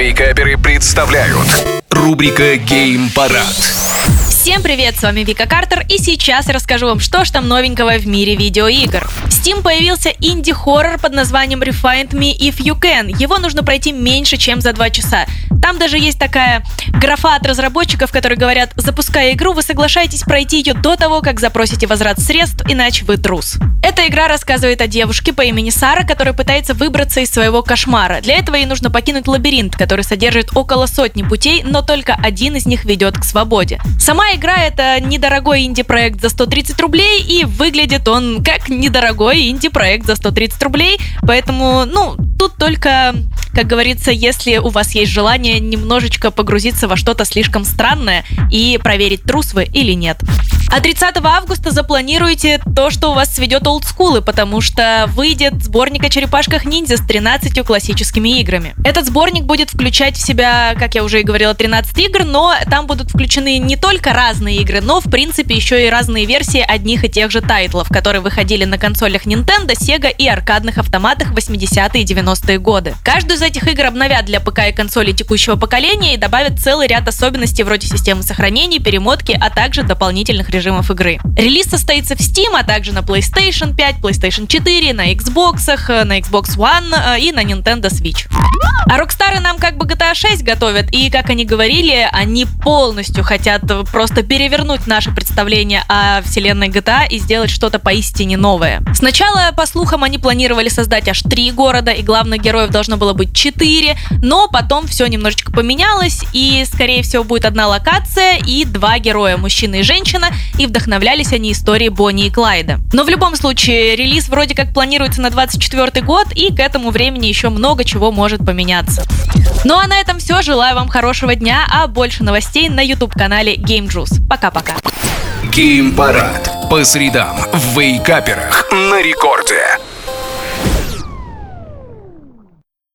Вейкаперы представляют рубрика Гейм Парад. Всем привет, с вами Вика Картер, и сейчас расскажу вам, что ж там новенького в мире видеоигр. В Steam появился инди-хоррор под названием Refined Me If You Can. Его нужно пройти меньше, чем за 2 часа. Там даже есть такая графа от разработчиков, которые говорят, запуская игру, вы соглашаетесь пройти ее до того, как запросите возврат средств, иначе вы трус. Эта игра рассказывает о девушке по имени Сара, которая пытается выбраться из своего кошмара. Для этого ей нужно покинуть лабиринт, который содержит около сотни путей, но только один из них ведет к свободе. Сама игра это недорогой инди-проект за 130 рублей, и выглядит он как недорогой инди-проект за 130 рублей, поэтому, ну, тут только как говорится, если у вас есть желание немножечко погрузиться во что-то слишком странное и проверить, трус вы или нет. А 30 августа запланируйте то, что у вас сведет олдскулы, потому что выйдет сборник о черепашках ниндзя с 13 классическими играми. Этот сборник будет включать в себя, как я уже и говорила, 13 игр, но там будут включены не только разные игры, но в принципе еще и разные версии одних и тех же тайтлов, которые выходили на консолях Nintendo, Sega и аркадных автоматах 80-е и 90-е годы. Каждую из этих игр обновят для ПК и консолей текущего поколения и добавят целый ряд особенностей вроде системы сохранения, перемотки, а также дополнительных режимов режимов игры. Релиз состоится в Steam, а также на PlayStation 5, PlayStation 4, на Xbox, э, на Xbox One э, и на Nintendo Switch. А Rockstar нам как бы GTA 6 готовят, и, как они говорили, они полностью хотят просто перевернуть наше представление о вселенной GTA и сделать что-то поистине новое. Сначала, по слухам, они планировали создать аж три города, и главных героев должно было быть четыре, но потом все немножечко поменялось, и, скорее всего, будет одна локация и два героя, мужчина и женщина, и вдохновлялись они историей Бонни и Клайда. Но в любом случае, релиз вроде как планируется на 24 год, и к этому времени еще много чего может поменяться. Ну а на этом все. Желаю вам хорошего дня, а больше новостей на YouTube-канале Game Juice. Пока-пока. Гейм Парад. По средам в Вейкаперах на рекорде.